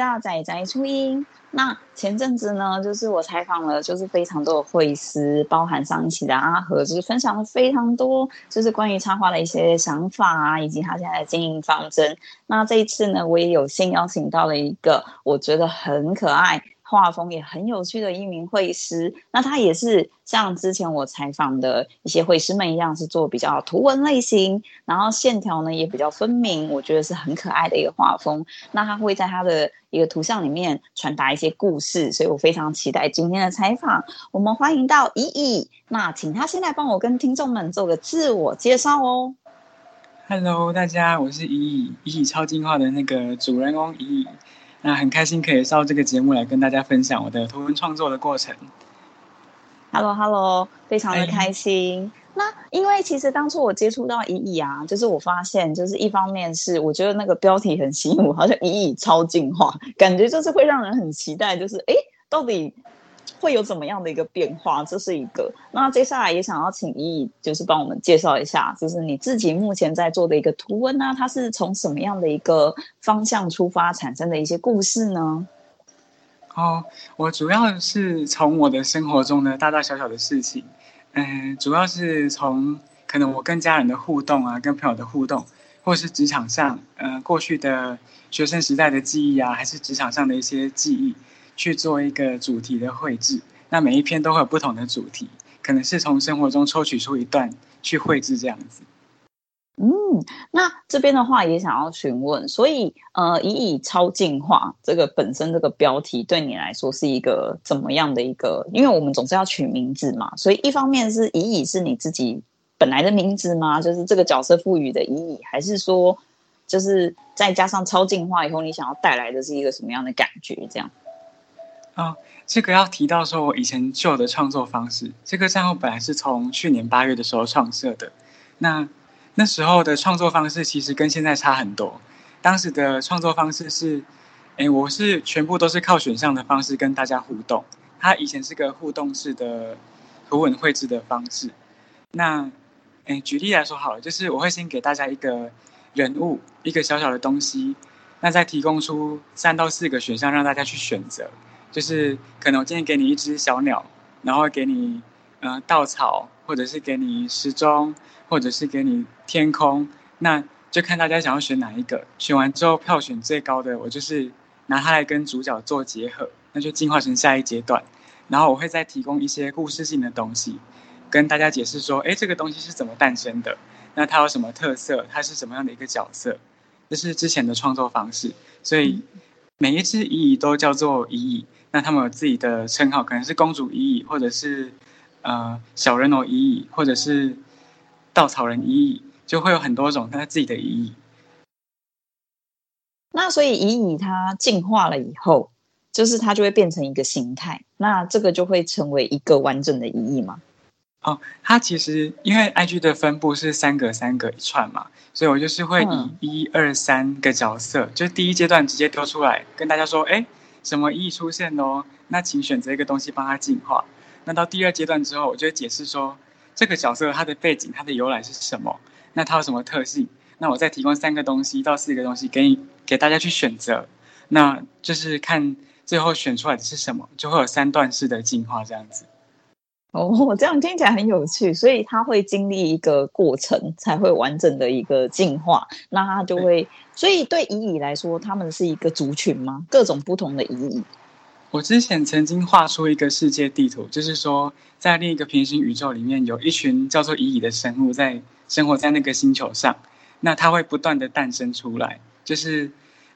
大仔仔初音。那前阵子呢，就是我采访了，就是非常多的绘师，包含上一期的阿和，就是分享了非常多，就是关于插画的一些想法啊，以及他现在的经营方针。那这一次呢，我也有幸邀请到了一个我觉得很可爱。画风也很有趣的一名绘师，那他也是像之前我采访的一些绘师们一样，是做比较图文类型，然后线条呢也比较分明，我觉得是很可爱的一个画风。那他会在他的一个图像里面传达一些故事，所以我非常期待今天的采访。我们欢迎到乙乙，那请他先来帮我跟听众们做个自我介绍哦。Hello，大家，我是乙乙，乙乙超进化的那个主人翁乙乙。那很开心可以上这个节目来跟大家分享我的图文创作的过程。Hello，Hello，hello, 非常的开心。哎、那因为其实当初我接触到乙乙啊，就是我发现，就是一方面是我觉得那个标题很吸引我，好像乙乙超进化，感觉就是会让人很期待，就是哎，到底。会有怎么样的一个变化？这是一个。那接下来也想要请乙乙，就是帮我们介绍一下，就是你自己目前在做的一个图文呢，它是从什么样的一个方向出发产生的一些故事呢？哦，我主要是从我的生活中的大大小小的事情，嗯，主要是从可能我跟家人的互动啊，跟朋友的互动，或是职场上，呃，过去的学生时代的记忆啊，还是职场上的一些记忆。去做一个主题的绘制，那每一篇都会有不同的主题，可能是从生活中抽取出一段去绘制这样子。嗯，那这边的话也想要询问，所以呃，乙乙超进化这个本身这个标题对你来说是一个怎么样的一个？因为我们总是要取名字嘛，所以一方面是乙乙是你自己本来的名字吗？就是这个角色赋予的乙乙，还是说就是再加上超进化以后，你想要带来的是一个什么样的感觉？这样？哦，这个要提到说，我以前旧的创作方式，这个账号本来是从去年八月的时候创设的。那那时候的创作方式其实跟现在差很多。当时的创作方式是，哎，我是全部都是靠选项的方式跟大家互动。它以前是个互动式的图文绘制的方式。那，哎，举例来说好了，就是我会先给大家一个人物，一个小小的东西，那再提供出三到四个选项让大家去选择。就是可能我今天给你一只小鸟，然后给你呃稻草，或者是给你时钟，或者是给你天空，那就看大家想要选哪一个。选完之后票选最高的，我就是拿它来跟主角做结合，那就进化成下一阶段。然后我会再提供一些故事性的东西，跟大家解释说，哎，这个东西是怎么诞生的？那它有什么特色？它是什么样的一个角色？这是之前的创作方式，所以每一只蚁蚁都叫做蚁蚁。那他们有自己的称号，可能是公主乙乙，或者是呃小人偶乙乙，或者是稻草人乙乙，就会有很多种他自己的乙乙。那所以乙乙它进化了以后，就是它就会变成一个形态，那这个就会成为一个完整的乙乙吗？哦，它其实因为 IG 的分布是三格三格一串嘛，所以我就是会以一二三个角色，嗯、就第一阶段直接丢出来跟大家说，哎。什么一出现哦？那请选择一个东西帮他进化。那到第二阶段之后，我就会解释说，这个角色它的背景、它的由来是什么？那它有什么特性？那我再提供三个东西到四个东西给你，给大家去选择。那就是看最后选出来的是什么，就会有三段式的进化这样子。哦，这样听起来很有趣，所以它会经历一个过程，才会完整的一个进化。那它就会，所以对乙乙来说，他们是一个族群吗？各种不同的乙乙。我之前曾经画出一个世界地图，就是说，在另一个平行宇宙里面，有一群叫做乙乙的生物在生活在那个星球上。那它会不断的诞生出来，就是，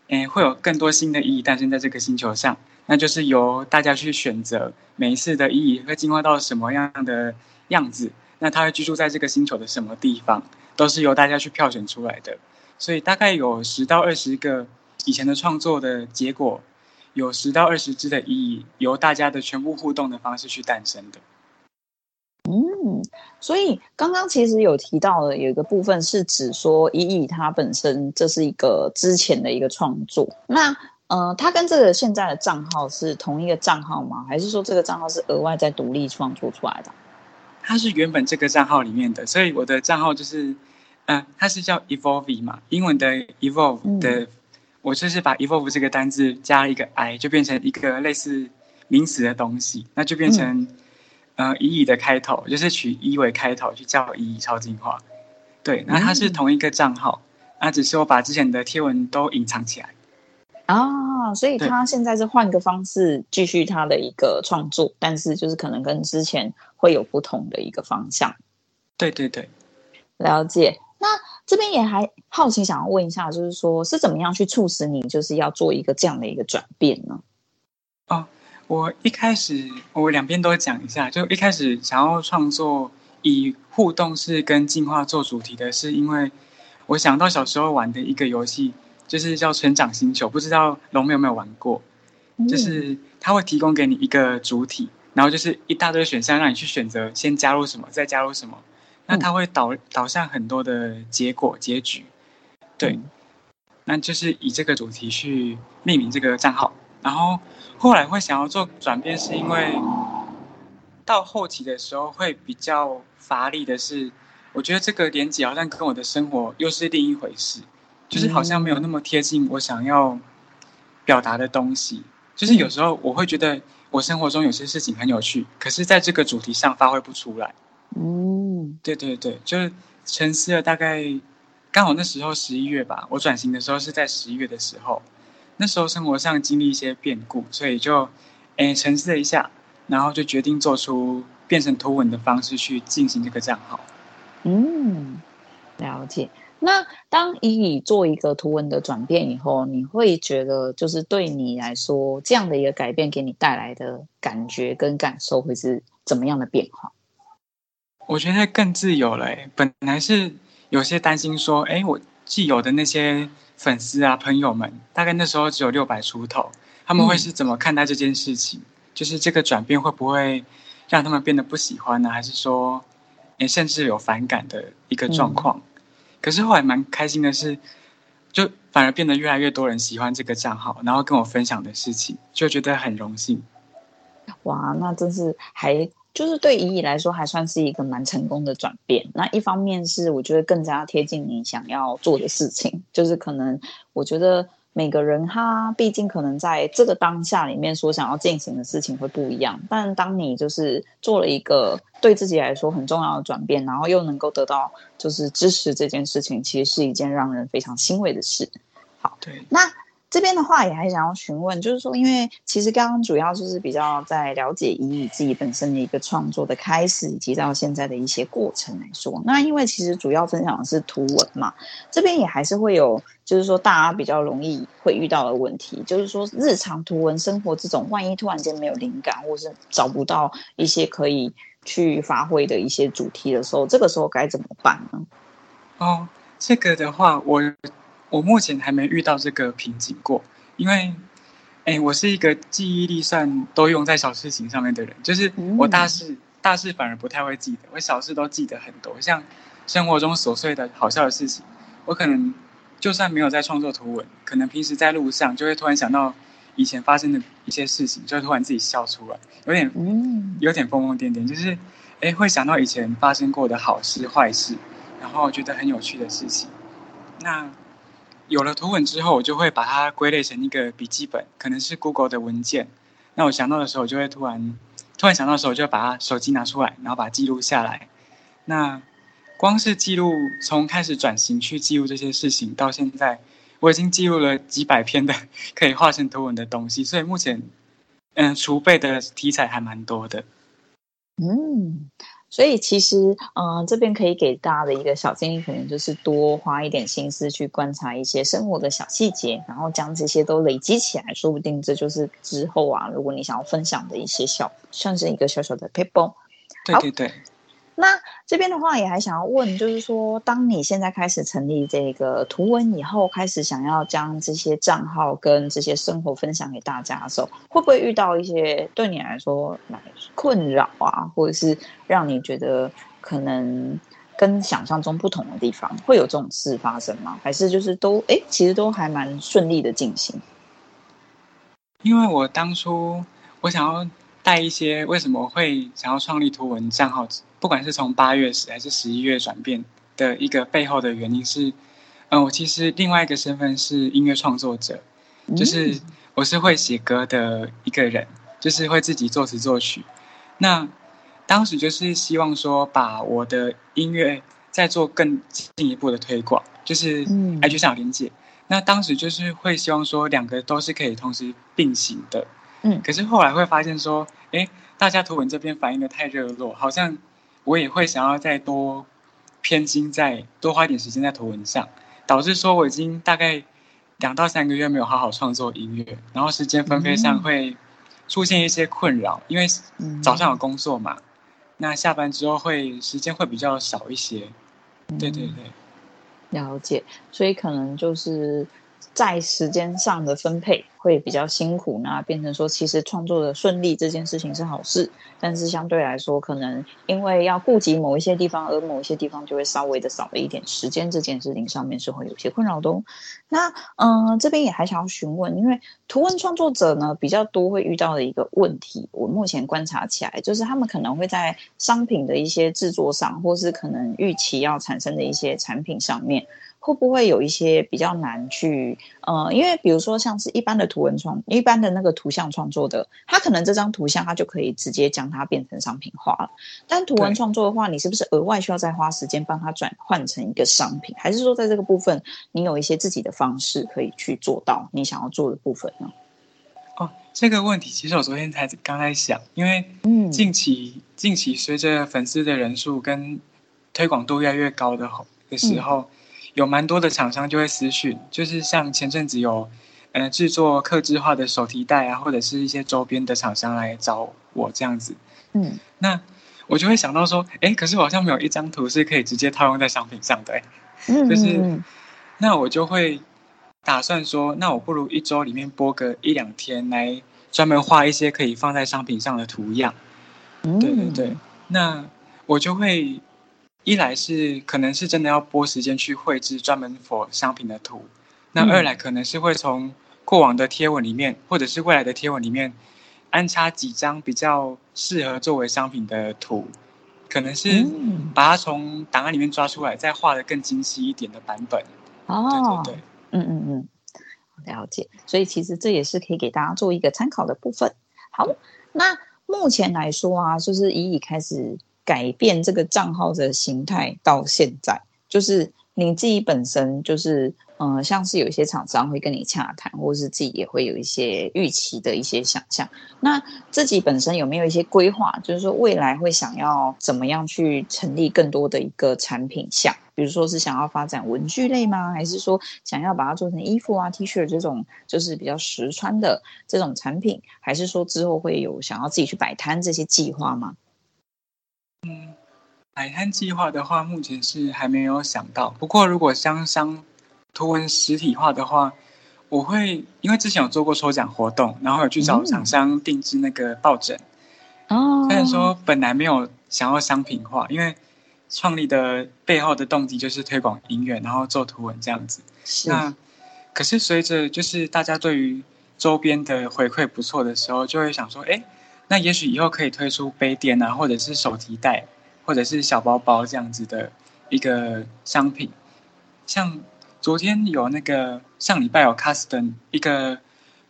诶，会有更多新的蚁蚁诞生在这个星球上。那就是由大家去选择每一次的乙乙会进化到什么样的样子，那它会居住在这个星球的什么地方，都是由大家去票选出来的。所以大概有十到二十个以前的创作的结果，有十到二十只的乙乙由大家的全部互动的方式去诞生的。嗯，所以刚刚其实有提到的有一个部分是指说乙乙它本身这是一个之前的一个创作，那。呃，他跟这个现在的账号是同一个账号吗？还是说这个账号是额外再独立创作出来的？它是原本这个账号里面的，所以我的账号就是，嗯、呃，它是叫 Evolve 嘛，英文的 Evolve 的我就是把 evolve 这个单字加了一个 i，就变成一个类似名词的东西，那就变成、嗯、呃以乙的开头，就是取一为开头去叫以乙超进化。对，那它是同一个账号，那、嗯、只是我把之前的贴文都隐藏起来。啊，所以他现在是换个方式继续他的一个创作，但是就是可能跟之前会有不同的一个方向。对对对，了解。那这边也还好奇，想要问一下，就是说是怎么样去促使你，就是要做一个这样的一个转变呢？哦，我一开始我两边都讲一下，就一开始想要创作以互动式跟进化做主题的，是因为我想到小时候玩的一个游戏。就是叫成长星球，不知道龙妹有没有玩过？就是它会提供给你一个主体，然后就是一大堆选项让你去选择，先加入什么，再加入什么。那它会导导向很多的结果结局。对，那就是以这个主题去命名这个账号。然后后来会想要做转变，是因为到后期的时候会比较乏力的是，我觉得这个连接好像跟我的生活又是另一回事。就是好像没有那么贴近我想要表达的东西。就是有时候我会觉得我生活中有些事情很有趣，可是在这个主题上发挥不出来。嗯，对对对，就是沉思了大概刚好那时候十一月吧，我转型的时候是在十一月的时候，那时候生活上经历一些变故，所以就哎沉思了一下，然后就决定做出变成图文的方式去进行这个账号。嗯，了解。那当乙乙做一个图文的转变以后，你会觉得就是对你来说，这样的一个改变给你带来的感觉跟感受会是怎么样的变化？我觉得更自由了。本来是有些担心说，哎，我既有的那些粉丝啊朋友们，大概那时候只有六百出头，他们会是怎么看待这件事情？嗯、就是这个转变会不会让他们变得不喜欢呢？还是说，哎，甚至有反感的一个状况？嗯可是后来蛮开心的是，就反而变得越来越多人喜欢这个账号，然后跟我分享的事情，就觉得很荣幸。哇，那真是还就是对怡怡来说还算是一个蛮成功的转变。那一方面是我觉得更加贴近你想要做的事情，就是可能我觉得。每个人他毕竟可能在这个当下里面所想要进行的事情会不一样，但当你就是做了一个对自己来说很重要的转变，然后又能够得到就是支持，这件事情其实是一件让人非常欣慰的事。好，对，那。这边的话也还想要询问，就是说，因为其实刚刚主要就是比较在了解以你自己本身的一个创作的开始，以及到现在的一些过程来说，那因为其实主要分享的是图文嘛，这边也还是会有，就是说大家比较容易会遇到的问题，就是说日常图文生活这种，万一突然间没有灵感，或是找不到一些可以去发挥的一些主题的时候，这个时候该怎么办呢？哦，这个的话我。我目前还没遇到这个瓶颈过，因为，哎，我是一个记忆力算都用在小事情上面的人，就是我大事、嗯、大事反而不太会记得，我小事都记得很多。像生活中琐碎的好笑的事情，我可能就算没有在创作图文，可能平时在路上就会突然想到以前发生的一些事情，就会突然自己笑出来，有点有点疯疯癫癫，就是哎会想到以前发生过的好事坏事，然后觉得很有趣的事情，那。有了图文之后，我就会把它归类成一个笔记本，可能是 Google 的文件。那我想到的时候，就会突然突然想到的时候，我就把它手机拿出来，然后把它记录下来。那光是记录，从开始转型去记录这些事情，到现在，我已经记录了几百篇的可以画成图文的东西。所以目前，嗯、储备的题材还蛮多的。嗯。所以其实，嗯、呃，这边可以给大家的一个小建议，可能就是多花一点心思去观察一些生活的小细节，然后将这些都累积起来，说不定这就是之后啊，如果你想要分享的一些小，算是一个小小的 paper。对对对。那这边的话也还想要问，就是说，当你现在开始成立这个图文以后，开始想要将这些账号跟这些生活分享给大家的时候，会不会遇到一些对你来说困扰啊，或者是让你觉得可能跟想象中不同的地方，会有这种事发生吗？还是就是都哎，其实都还蛮顺利的进行？因为我当初我想要带一些，为什么会想要创立图文账号？不管是从八月十还是十一月转变的一个背后的原因是，嗯，我其实另外一个身份是音乐创作者，就是我是会写歌的一个人，就是会自己作词作曲。那当时就是希望说，把我的音乐再做更进一步的推广，就是哎，就想连接。那当时就是会希望说，两个都是可以同时并行的。嗯，可是后来会发现说，哎，大家图文这边反应的太热络，好像我也会想要再多偏心，在多花一点时间在图文上，导致说我已经大概两到三个月没有好好创作音乐，然后时间分配上会出现一些困扰，因为早上有工作嘛。那下班之后会时间会比较少一些，对对对，了解，所以可能就是在时间上的分配。会比较辛苦，那变成说，其实创作的顺利这件事情是好事，但是相对来说，可能因为要顾及某一些地方，而某一些地方就会稍微的少了一点时间，这件事情上面是会有些困扰的哦。那嗯、呃，这边也还想要询问，因为图文创作者呢比较多会遇到的一个问题，我目前观察起来，就是他们可能会在商品的一些制作上，或是可能预期要产生的一些产品上面。会不会有一些比较难去呃，因为比如说像是一般的图文创，一般的那个图像创作的，它可能这张图像它就可以直接将它变成商品化了。但图文创作的话，你是不是额外需要再花时间帮它转换成一个商品？还是说在这个部分你有一些自己的方式可以去做到你想要做的部分呢？哦，这个问题其实我昨天才刚才想，因为嗯，近期、嗯、近期随着粉丝的人数跟推广度越来越高的的时候。嗯有蛮多的厂商就会私讯，就是像前阵子有，呃，制作客制化的手提袋啊，或者是一些周边的厂商来找我这样子。嗯，那我就会想到说，哎，可是我好像没有一张图是可以直接套用在商品上的，嗯，就是，那我就会打算说，那我不如一周里面播个一两天来专门画一些可以放在商品上的图样。嗯，对对对，那我就会。一来是可能是真的要拨时间去绘制专门 for 商品的图，那二来可能是会从过往的贴文里面，或者是未来的贴文里面安插几张比较适合作为商品的图，可能是把它从档案里面抓出来，再画的更精细一点的版本。哦，对对对，嗯嗯嗯，了解。所以其实这也是可以给大家做一个参考的部分。好，那目前来说啊，就是以已开始。改变这个账号的形态到现在，就是你自己本身就是，嗯、像是有一些厂商会跟你洽谈，或是自己也会有一些预期的一些想象。那自己本身有没有一些规划？就是说未来会想要怎么样去成立更多的一个产品项？比如说是想要发展文具类吗？还是说想要把它做成衣服啊、T 恤这种，就是比较实穿的这种产品？还是说之后会有想要自己去摆摊这些计划吗？嗯，摆摊计划的话，目前是还没有想到。不过，如果香香图文实体化的话，我会因为之前有做过抽奖活动，然后有去找厂商定制那个抱枕。哦，虽然说本来没有想要商品化，因为创立的背后的动机就是推广音乐，然后做图文这样子。是。那可是随着就是大家对于周边的回馈不错的时候，就会想说，哎。那也许以后可以推出杯垫啊，或者是手提袋，或者是小包包这样子的一个商品。像昨天有那个上礼拜有 Custom 一个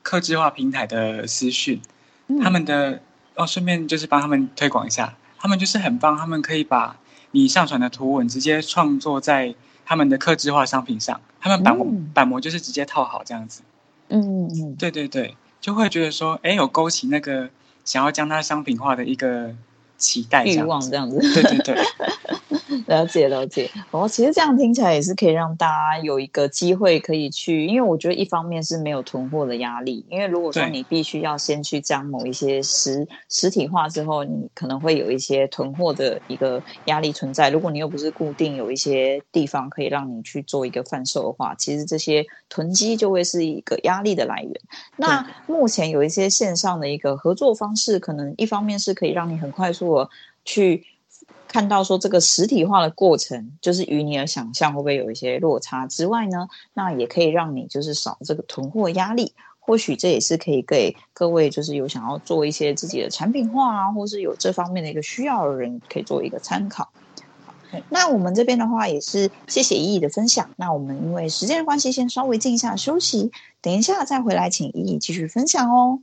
客制化平台的私讯，嗯、他们的哦，顺便就是帮他们推广一下，他们就是很棒，他们可以把你上传的图文直接创作在他们的客制化商品上，他们板模、嗯、板模就是直接套好这样子。嗯嗯嗯，对对对，就会觉得说，哎，有勾起那个。想要将它商品化的一个期待欲望，这样子，对对对，了解了解。哦，其实这样听起来也是可以让大家有一个机会可以去，因为我觉得一方面是没有囤货的压力，因为如果说你必须要先去将某一些实实体化之后，你可能会有一些囤货的一个压力存在。如果你又不是固定有一些地方可以让你去做一个贩售的话，其实这些囤积就会是一个压力的来源。那目前有一些线上的一个合作方式，可能一方面是可以让你很快速。去看到说这个实体化的过程，就是与你的想象会不会有一些落差之外呢？那也可以让你就是少这个囤货压力。或许这也是可以给各位就是有想要做一些自己的产品化啊，或是有这方面的一个需要的人，可以做一个参考。那我们这边的话也是谢谢依依的分享。那我们因为时间的关系，先稍微静一下休息，等一下再回来，请依依继续分享哦。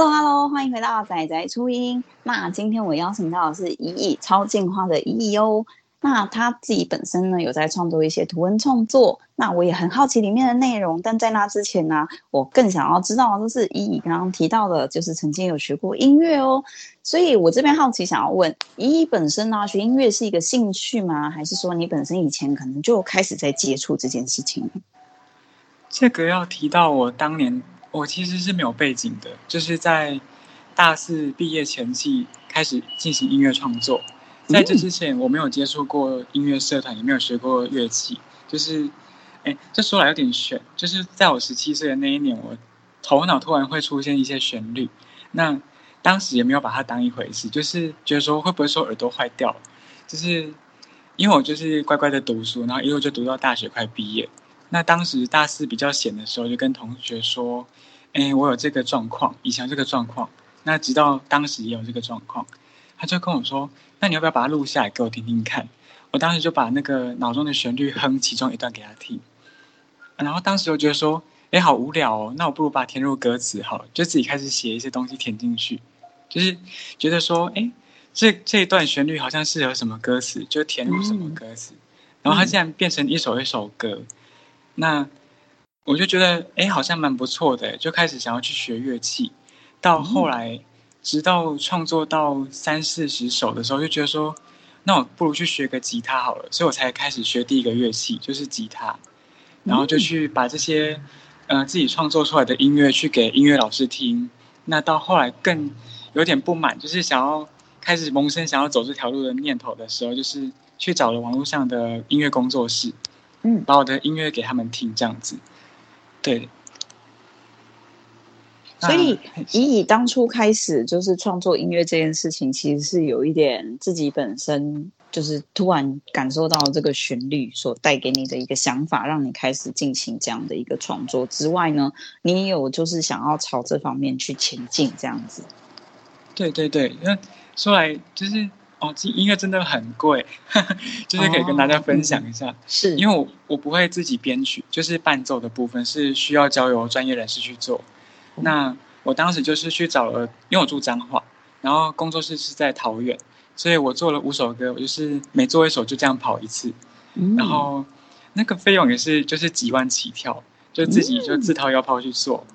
Hello，Hello，欢迎回到仔仔初音。那今天我邀请到的是依依，超进化的依依哦。那他自己本身呢，有在创作一些图文创作。那我也很好奇里面的内容，但在那之前呢，我更想要知道的就是依依刚刚提到的，就是曾经有学过音乐哦。所以我这边好奇想要问，依依本身呢，学音乐是一个兴趣吗？还是说你本身以前可能就开始在接触这件事情？这个要提到我当年，我其实是没有背景的，就是在大四毕业前夕开始进行音乐创作。在这之前，我没有接触过音乐社团，也没有学过乐器。就是，哎，这说来有点悬。就是在我十七岁的那一年，我头脑突然会出现一些旋律，那当时也没有把它当一回事，就是觉得说会不会说耳朵坏掉？就是因为我就是乖乖的读书，然后一路就读到大学快毕业。那当时大四比较闲的时候，就跟同学说，哎，我有这个状况，以前这个状况。那直到当时也有这个状况。他就跟我说：“那你要不要把它录下来给我听听看？”我当时就把那个脑中的旋律哼其中一段给他听，然后当时我觉得说：“哎，好无聊哦，那我不如把它填入歌词好了，就自己开始写一些东西填进去，就是觉得说，哎，这这一段旋律好像适合什么歌词，就填入什么歌词，然后它竟然变成一首一首歌，那我就觉得，哎，好像蛮不错的，就开始想要去学乐器，到后来。”直到创作到三四十首的时候，就觉得说，那我不如去学个吉他好了，所以我才开始学第一个乐器，就是吉他，然后就去把这些，呃，自己创作出来的音乐去给音乐老师听。那到后来更有点不满，就是想要开始萌生想要走这条路的念头的时候，就是去找了网络上的音乐工作室，嗯，把我的音乐给他们听，这样子，对。所以，以以当初开始就是创作音乐这件事情，其实是有一点自己本身就是突然感受到这个旋律所带给你的一个想法，让你开始进行这样的一个创作之外呢，你也有就是想要朝这方面去前进这样子。对对对，那说来就是哦，这音乐真的很贵，就是可以跟大家分享一下，哦嗯、是。因为我我不会自己编曲，就是伴奏的部分是需要交由专业人士去做。那我当时就是去找了，因为我住彰化，然后工作室是在桃园，所以我做了五首歌，我就是每做一首就这样跑一次，嗯、然后那个费用也是就是几万起跳，就自己就自掏腰包去做，嗯、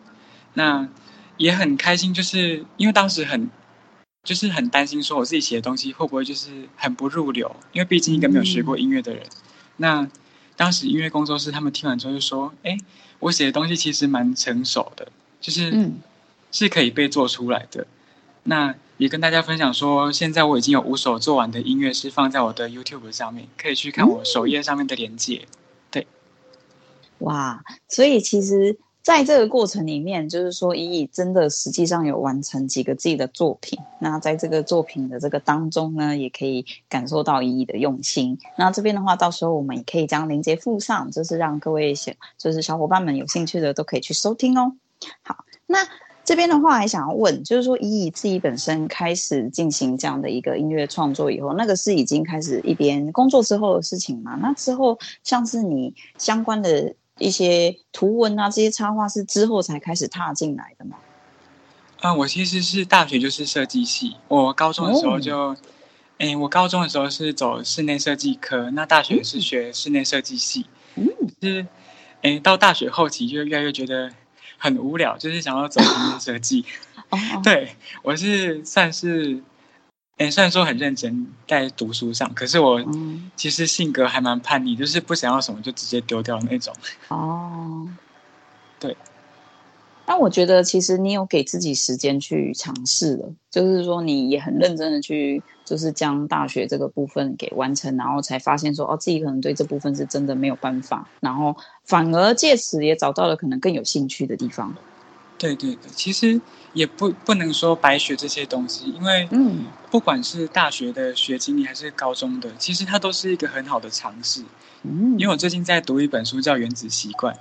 那也很开心，就是因为当时很就是很担心说我自己写的东西会不会就是很不入流，因为毕竟一个没有学过音乐的人，嗯、那当时音乐工作室他们听完之后就说，哎，我写的东西其实蛮成熟的。就是，嗯，是可以被做出来的。那也跟大家分享说，现在我已经有五首做完的音乐是放在我的 YouTube 上面，可以去看我首页上面的连接。对，哇，所以其实在这个过程里面，就是说依依真的实际上有完成几个自己的作品。那在这个作品的这个当中呢，也可以感受到依依的用心。那这边的话，到时候我们也可以将连接附上，就是让各位小就是小伙伴们有兴趣的都可以去收听哦。好，那这边的话还想要问，就是说依依自己本身开始进行这样的一个音乐创作以后，那个是已经开始一边工作之后的事情吗？那之后像是你相关的一些图文啊，这些插画是之后才开始踏进来的吗？啊，我其实是大学就是设计系，我高中的时候就，哎、哦，我高中的时候是走室内设计科，那大学是学室内设计系，嗯，就是，哎，到大学后期就越来越觉得很无聊，就是想要走平面设计。哦，对，我是算是，哎，虽然说很认真在读书上，可是我其实性格还蛮叛逆，就是不想要什么就直接丢掉那种。哦，对。但我觉得，其实你有给自己时间去尝试了，就是说你也很认真的去，就是将大学这个部分给完成，然后才发现说，哦，自己可能对这部分是真的没有办法，然后反而借此也找到了可能更有兴趣的地方。对对对，其实也不不能说白学这些东西，因为嗯，不管是大学的学经历还是高中的，其实它都是一个很好的尝试。嗯，因为我最近在读一本书叫《原子习惯》。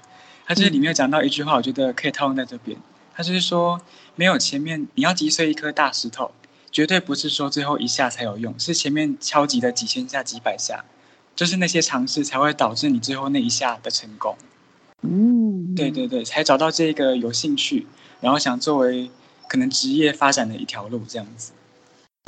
他这里面有讲到一句话，我觉得可以套用在这边。它就是说，没有前面你要击碎一颗大石头，绝对不是说最后一下才有用，是前面敲击的几千下、几百下，就是那些尝试才会导致你最后那一下的成功。嗯，对对对，才找到这个有兴趣，然后想作为可能职业发展的一条路这样子。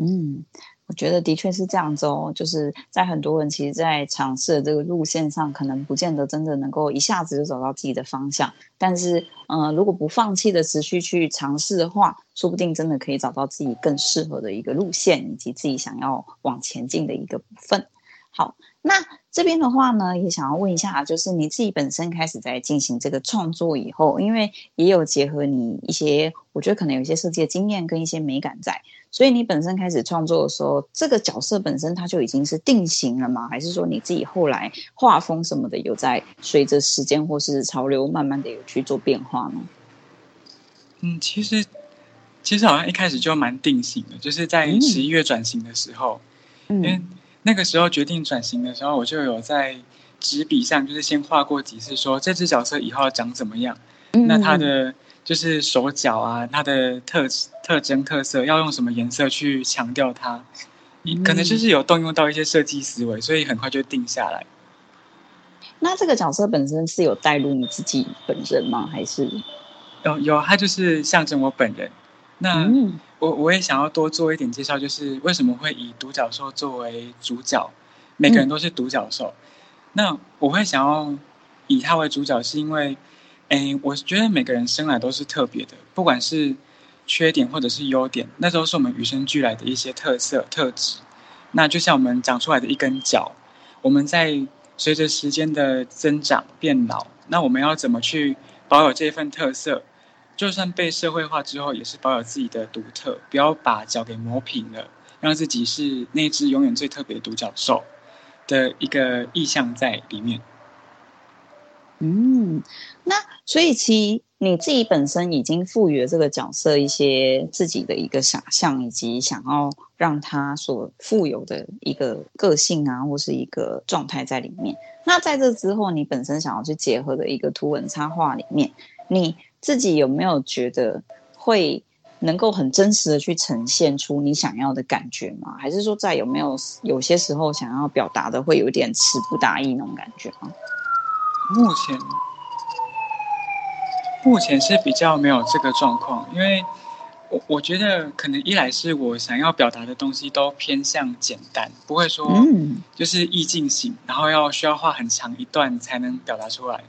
嗯。我觉得的确是这样子哦，就是在很多人其实，在尝试的这个路线上，可能不见得真的能够一下子就找到自己的方向。但是，呃，如果不放弃的持续去尝试的话，说不定真的可以找到自己更适合的一个路线，以及自己想要往前进的一个部分。好，那这边的话呢，也想要问一下，就是你自己本身开始在进行这个创作以后，因为也有结合你一些，我觉得可能有一些设计的经验跟一些美感在。所以你本身开始创作的时候，这个角色本身它就已经是定型了吗？还是说你自己后来画风什么的有在随着时间或是潮流慢慢的有去做变化呢？嗯，其实其实好像一开始就蛮定型的，就是在十一月转型的时候，嗯，因为那个时候决定转型的时候，我就有在纸笔上就是先画过几次，说这只角色以后要长怎么样，嗯，那他的。就是手脚啊，它的特特征特色要用什么颜色去强调它？你可能就是有动用到一些设计思维，所以很快就定下来。那这个角色本身是有带入你自己本人吗？还是有有？他就是象征我本人。那我我也想要多做一点介绍，就是为什么会以独角兽作为主角？每个人都是独角兽。那我会想要以他为主角，是因为。哎，我觉得每个人生来都是特别的，不管是缺点或者是优点，那都是我们与生俱来的一些特色特质。那就像我们长出来的一根脚，我们在随着时间的增长变老，那我们要怎么去保有这份特色？就算被社会化之后，也是保有自己的独特，不要把脚给磨平了，让自己是那只永远最特别的独角兽的一个意象在里面。嗯，那所以其实你自己本身已经赋予了这个角色一些自己的一个想象，以及想要让他所富有的一个个性啊，或是一个状态在里面。那在这之后，你本身想要去结合的一个图文插画里面，你自己有没有觉得会能够很真实的去呈现出你想要的感觉吗？还是说在有没有有些时候想要表达的会有点词不达意那种感觉吗？目前，目前是比较没有这个状况，因为我我觉得可能一来是我想要表达的东西都偏向简单，不会说就是意境型，然后要需要画很长一段才能表达出来。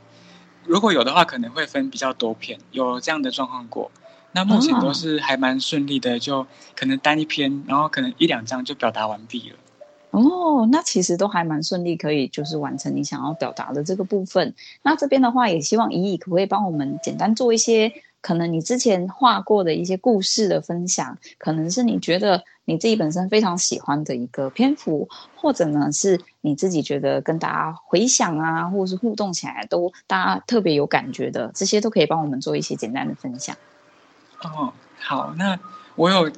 如果有的话，可能会分比较多篇，有这样的状况过。那目前都是还蛮顺利的，就可能单一篇，然后可能一两张就表达完毕了。哦，那其实都还蛮顺利，可以就是完成你想要表达的这个部分。那这边的话，也希望怡怡可不可以帮我们简单做一些可能你之前画过的一些故事的分享，可能是你觉得你自己本身非常喜欢的一个篇幅，或者呢是你自己觉得跟大家回想啊，或者是互动起来都大家特别有感觉的，这些都可以帮我们做一些简单的分享。哦，好，那我有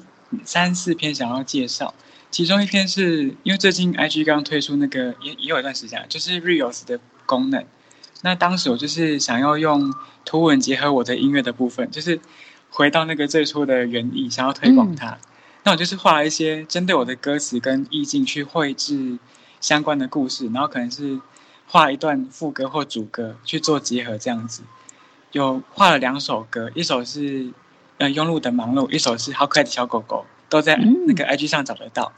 三四篇想要介绍。其中一篇是因为最近 IG 刚推出那个也也有一段时间，就是 Reels 的功能。那当时我就是想要用图文结合我的音乐的部分，就是回到那个最初的原意，想要推广它。嗯、那我就是画了一些针对我的歌词跟意境去绘制相关的故事，然后可能是画一段副歌或主歌去做结合这样子。有画了两首歌，一首是呃庸碌的忙碌，一首是好可爱的小狗狗，都在那个 IG 上找得到。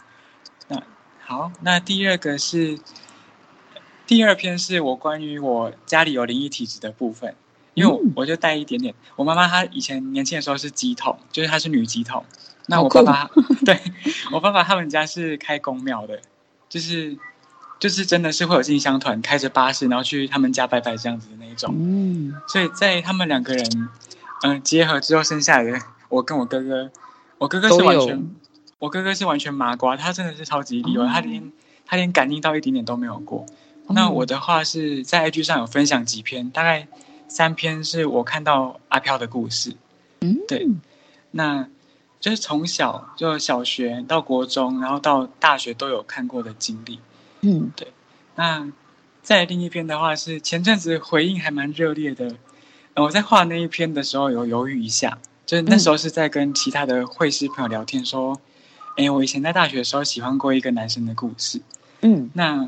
嗯、那好，那第二个是第二篇是我关于我家里有灵异体质的部分，因为我我就带一点点。我妈妈她以前年轻的时候是鸡桶，就是她是女乩童。那我爸爸 对我爸爸他们家是开公庙的，就是。就是真的是会有进香团开着巴士，然后去他们家拜拜这样子的那一种。嗯，所以在他们两个人嗯、呃、结合之后生下来的，我跟我哥哥，我哥哥是完全，我哥哥是完全麻瓜，他真的是超级厉害，哦、他连他连感应到一点点都没有过。哦、那我的话是在 IG 上有分享几篇，大概三篇是我看到阿飘的故事。嗯，对，那就是从小就小学到国中，然后到大学都有看过的经历。嗯，对。那在另一篇的话是前阵子回应还蛮热烈的。我在画那一篇的时候有犹豫一下，就是那时候是在跟其他的绘师朋友聊天，说：“哎、嗯，我以前在大学的时候喜欢过一个男生的故事。”嗯，那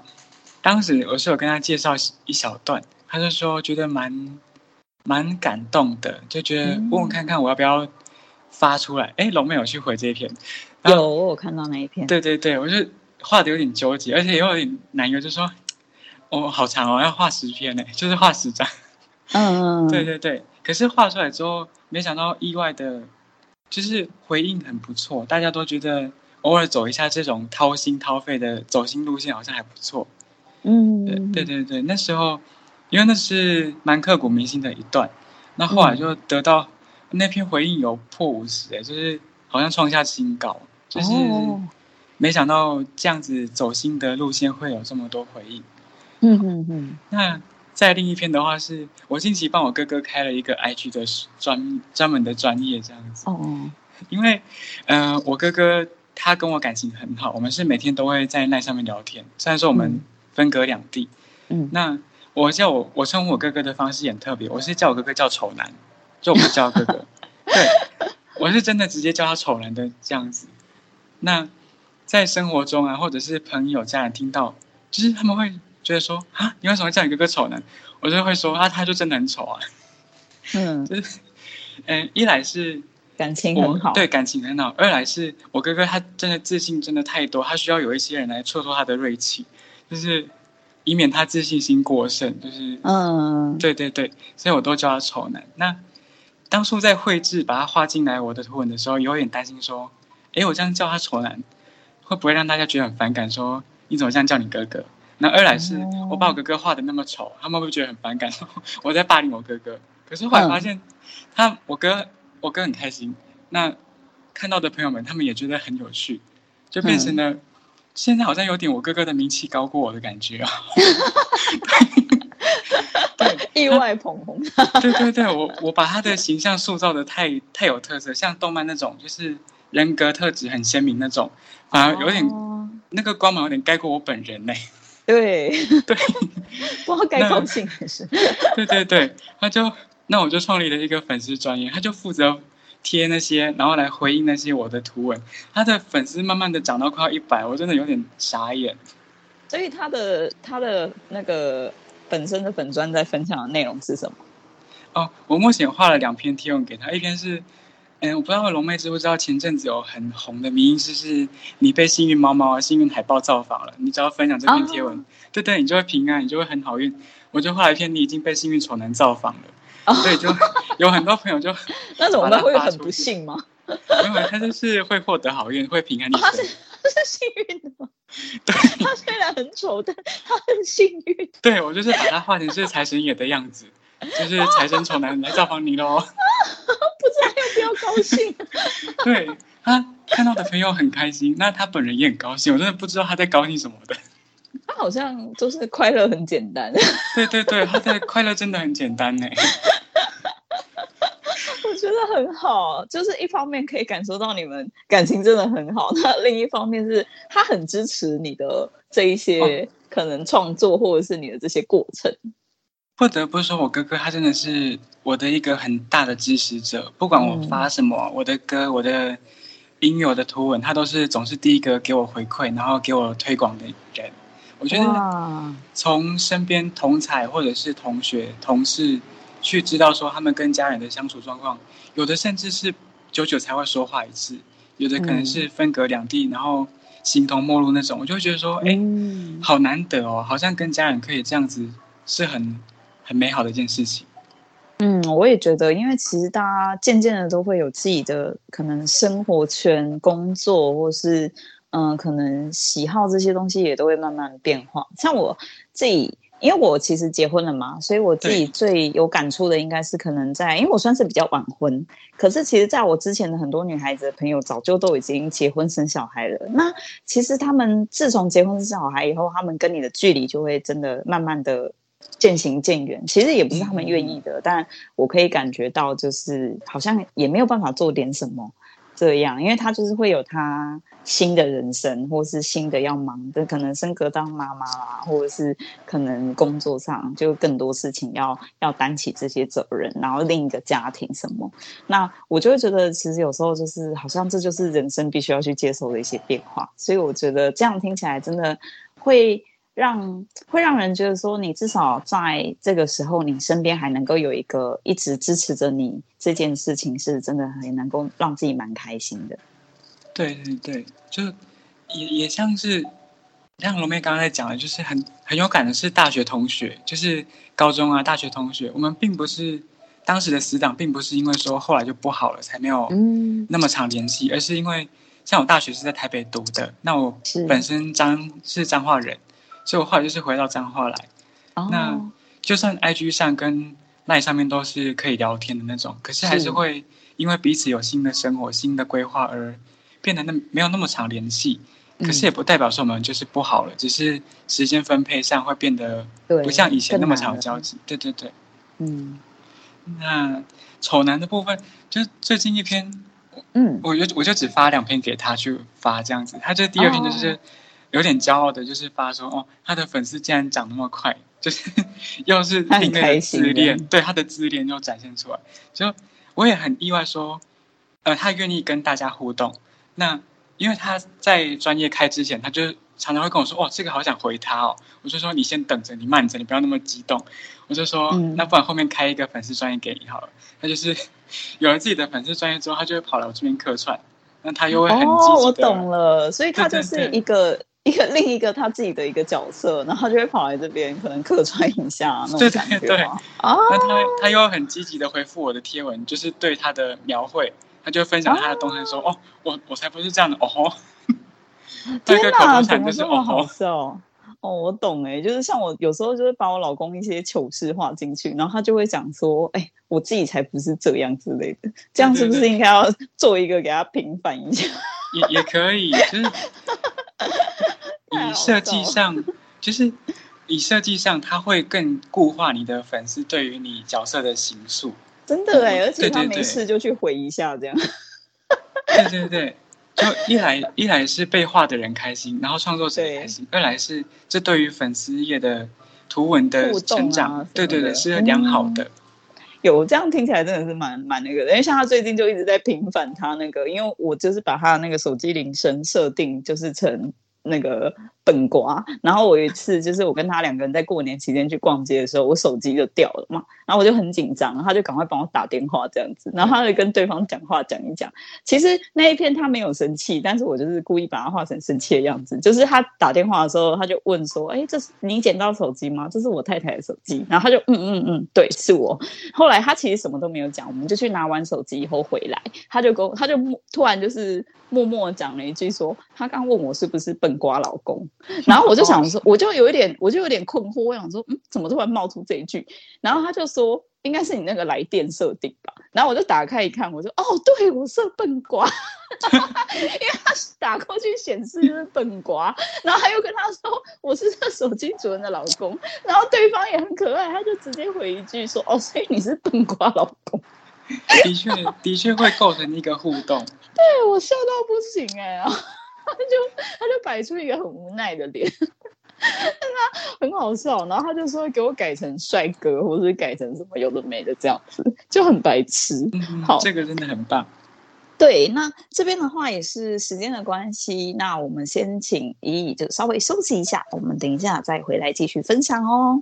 当时我是有跟他介绍一小段，他就说觉得蛮蛮感动的，就觉得问问看看我要不要发出来。哎、嗯，龙妹有去回这一篇？有，我有看到那一篇。对对对，我就。画的有点纠结，而且也有点难，有就说，哦，好长哦，要画十篇呢，就是画十张。嗯，对对对。可是画出来之后，没想到意外的，就是回应很不错，大家都觉得偶尔走一下这种掏心掏肺的走心路线，好像还不错。嗯，对对对对，那时候因为那是蛮刻骨铭心的一段，那后来就得到那篇回应有破五十，哎，就是好像创下新高，就是。哦没想到这样子走心的路线会有这么多回应，嗯嗯嗯。那在另一篇的话是，是我近期帮我哥哥开了一个 IG 的专专门的专业这样子。哦。因为，嗯、呃，我哥哥他跟我感情很好，我们是每天都会在那上面聊天。虽然说我们分隔两地，嗯。那我叫我我称呼我哥哥的方式也很特别，我是叫我哥哥叫丑男，就我不叫哥哥。对，我是真的直接叫他丑男的这样子。那。在生活中啊，或者是朋友、家人听到，就是他们会觉得说啊，你为什么叫你哥哥丑男？我就会说啊，他就真的很丑啊。嗯，就是，嗯，一来是感情很好，对，感情很好；二来是我哥哥他真的自信真的太多，他需要有一些人来挫挫他的锐气，就是以免他自信心过剩。就是，嗯，对对对，所以我都叫他丑男。那当初在绘制把它画进来我的图文的时候，有点担心说，哎，我这样叫他丑男。会不会让大家觉得很反感？说你怎么这样叫你哥哥？那二来是我把我哥哥画的那么丑，他们会不会觉得很反感？我在霸凌我哥哥。可是后来发现，他我哥我哥很开心。那看到的朋友们，他们也觉得很有趣，就变成了现在好像有点我哥哥的名气高过我的感觉啊。对，意外捧红。对对对，我我把他的形象塑造的太太有特色，像动漫那种，就是。人格特质很鲜明那种，反而有点、哦、那个光芒有点盖过我本人呢。对对，对 不知道该高兴还是。对对对，他就那我就创立了一个粉丝专业，他就负责贴那些，然后来回应那些我的图文。他的粉丝慢慢的涨到快要一百，我真的有点傻眼。所以他的他的那个本身的粉专在分享的内容是什么？哦，我目前画了两篇贴文给他，一篇是。嗯，我不知道龙妹知不知道，前阵子有很红的迷因，就是你被幸运猫猫、幸运海豹造访了。你只要分享这篇贴文，哦、对对，你就会平安，你就会很好运。我就画了一篇，你已经被幸运丑男造访了，所以、哦、就 有很多朋友就那怎么办？会很不幸吗？没有他就是会获得好运，会平安一生。他是 他是幸运的吗？对，他虽然很丑，但他很幸运。对，我就是把他画成是财神爷的样子，就是财神丑男来造访你喽。不知道要不要高兴？对，他看到的朋友很开心，那他本人也很高兴。我真的不知道他在高兴什么的。他好像就是快乐很简单。对对对，他的快乐真的很简单呢。我觉得很好，就是一方面可以感受到你们感情真的很好，那另一方面是他很支持你的这一些可能创作或者是你的这些过程。不得不说，我哥哥他真的是我的一个很大的支持者。不管我发什么，嗯、我的歌、我的音乐、我的图文，他都是总是第一个给我回馈，然后给我推广的人。我觉得从身边同侪或者是同学、同事去知道说他们跟家人的相处状况，有的甚至是久久才会说话一次，有的可能是分隔两地，嗯、然后形同陌路那种，我就会觉得说，哎、嗯，好难得哦，好像跟家人可以这样子，是很很美好的一件事情。嗯，我也觉得，因为其实大家渐渐的都会有自己的可能生活圈、工作，或是嗯、呃，可能喜好这些东西也都会慢慢变化。像我自己，因为我其实结婚了嘛，所以我自己最有感触的应该是可能在，因为我算是比较晚婚，可是其实在我之前的很多女孩子的朋友早就都已经结婚生小孩了。那其实他们自从结婚生小孩以后，他们跟你的距离就会真的慢慢的。渐行渐远，其实也不是他们愿意的，嗯、但我可以感觉到，就是好像也没有办法做点什么这样，因为他就是会有他新的人生，或是新的要忙的，可能升格当妈妈啦，或者是可能工作上就更多事情要要担起这些责任，然后另一个家庭什么，那我就会觉得，其实有时候就是好像这就是人生必须要去接受的一些变化，所以我觉得这样听起来真的会。让会让人觉得说，你至少在这个时候，你身边还能够有一个一直支持着你，这件事情是真的很能够让自己蛮开心的。对对对，就也也像是像龙妹刚刚在讲的，就是很很有感的是大学同学，就是高中啊大学同学，我们并不是当时的死党，并不是因为说后来就不好了才没有那么常联系，嗯、而是因为像我大学是在台北读的，那我本身彰是彰化人。所以我后来就是回到彰化来，oh. 那就算 IG 上跟 LINE 上面都是可以聊天的那种，可是还是会因为彼此有新的生活、新的规划而变得那没有那么常联系。可是也不代表说我们就是不好了，只是时间分配上会变得不像以前那么常交集。对对对，嗯。那丑男的部分，就最近一篇，嗯，我就我就只发两篇给他去发这样子，他就第二篇就是。Oh. 有点骄傲的，就是发说哦，他的粉丝竟然长那么快，就是 又是另一个自恋，对他的自恋又展现出来。就我也很意外说，呃，他愿意跟大家互动。那因为他在专业开之前，他就常常会跟我说，哦，这个好想回他哦。我就说你先等着，你慢着，你不要那么激动。我就说，嗯、那不然后面开一个粉丝专业给你好了。他就是 有了自己的粉丝专业之后，他就会跑来我这边客串。那他又会很积极的。哦，我懂了，所以他就是一个。一个另一个他自己的一个角色，然后他就会跑来这边，可能客串一下那种感觉。对对对啊，那他他又很积极的回复我的贴文，就是对他的描绘，他就分享他的东西说：“啊、哦，我我才不是这样的哦。吼”天哪，怎么这么好笑？哦，我懂哎，就是像我有时候就是把我老公一些糗事画进去，然后他就会讲说：“哎，我自己才不是这样之类的。”这样是不是应该要做一个给他平反一下？也也可以，就是。以设计上，就是以设计上，它会更固化你的粉丝对于你角色的形塑。真的哎，而且他没事就去回一下这样。对对对，就一来一来是被画的人开心，然后创作者也开心；二来是这对于粉丝页的图文的成长，对对对，是良好的。有这样听起来真的是蛮蛮那个的，因为像他最近就一直在平反他那个，因为我就是把他那个手机铃声设定就是成。那个笨瓜，然后我有一次就是我跟他两个人在过年期间去逛街的时候，我手机就掉了嘛，然后我就很紧张，他就赶快帮我打电话这样子，然后他就跟对方讲话讲一讲。其实那一篇他没有生气，但是我就是故意把他画成生气的样子。就是他打电话的时候，他就问说：“哎，这是你捡到手机吗？这是我太太的手机。”然后他就嗯嗯嗯，对，是我。后来他其实什么都没有讲，我们就去拿完手机以后回来，他就跟他就突然就是。默默讲了一句说：“他刚问我是不是笨瓜老公，然后我就想说，我就有一点，我就有点困惑，我想说，嗯，怎么突然冒出这一句？然后他就说，应该是你那个来电设定吧。然后我就打开一看，我说，哦，对，我设笨瓜，因为他打过去显示就是笨瓜，然后他又跟他说我是这手机主人的老公，然后对方也很可爱，他就直接回一句说，哦，所以你是笨瓜老公。”的确，的确会构成一个互动。对，我笑到不行哎、欸，然后他就他就摆出一个很无奈的脸，但他很好笑。然后他就说给我改成帅哥，或者改成什么有的没的这样子，就很白痴。嗯、好，这个真的很棒。对，那这边的话也是时间的关系，那我们先请怡怡就稍微休息一下，我们等一下再回来继续分享哦。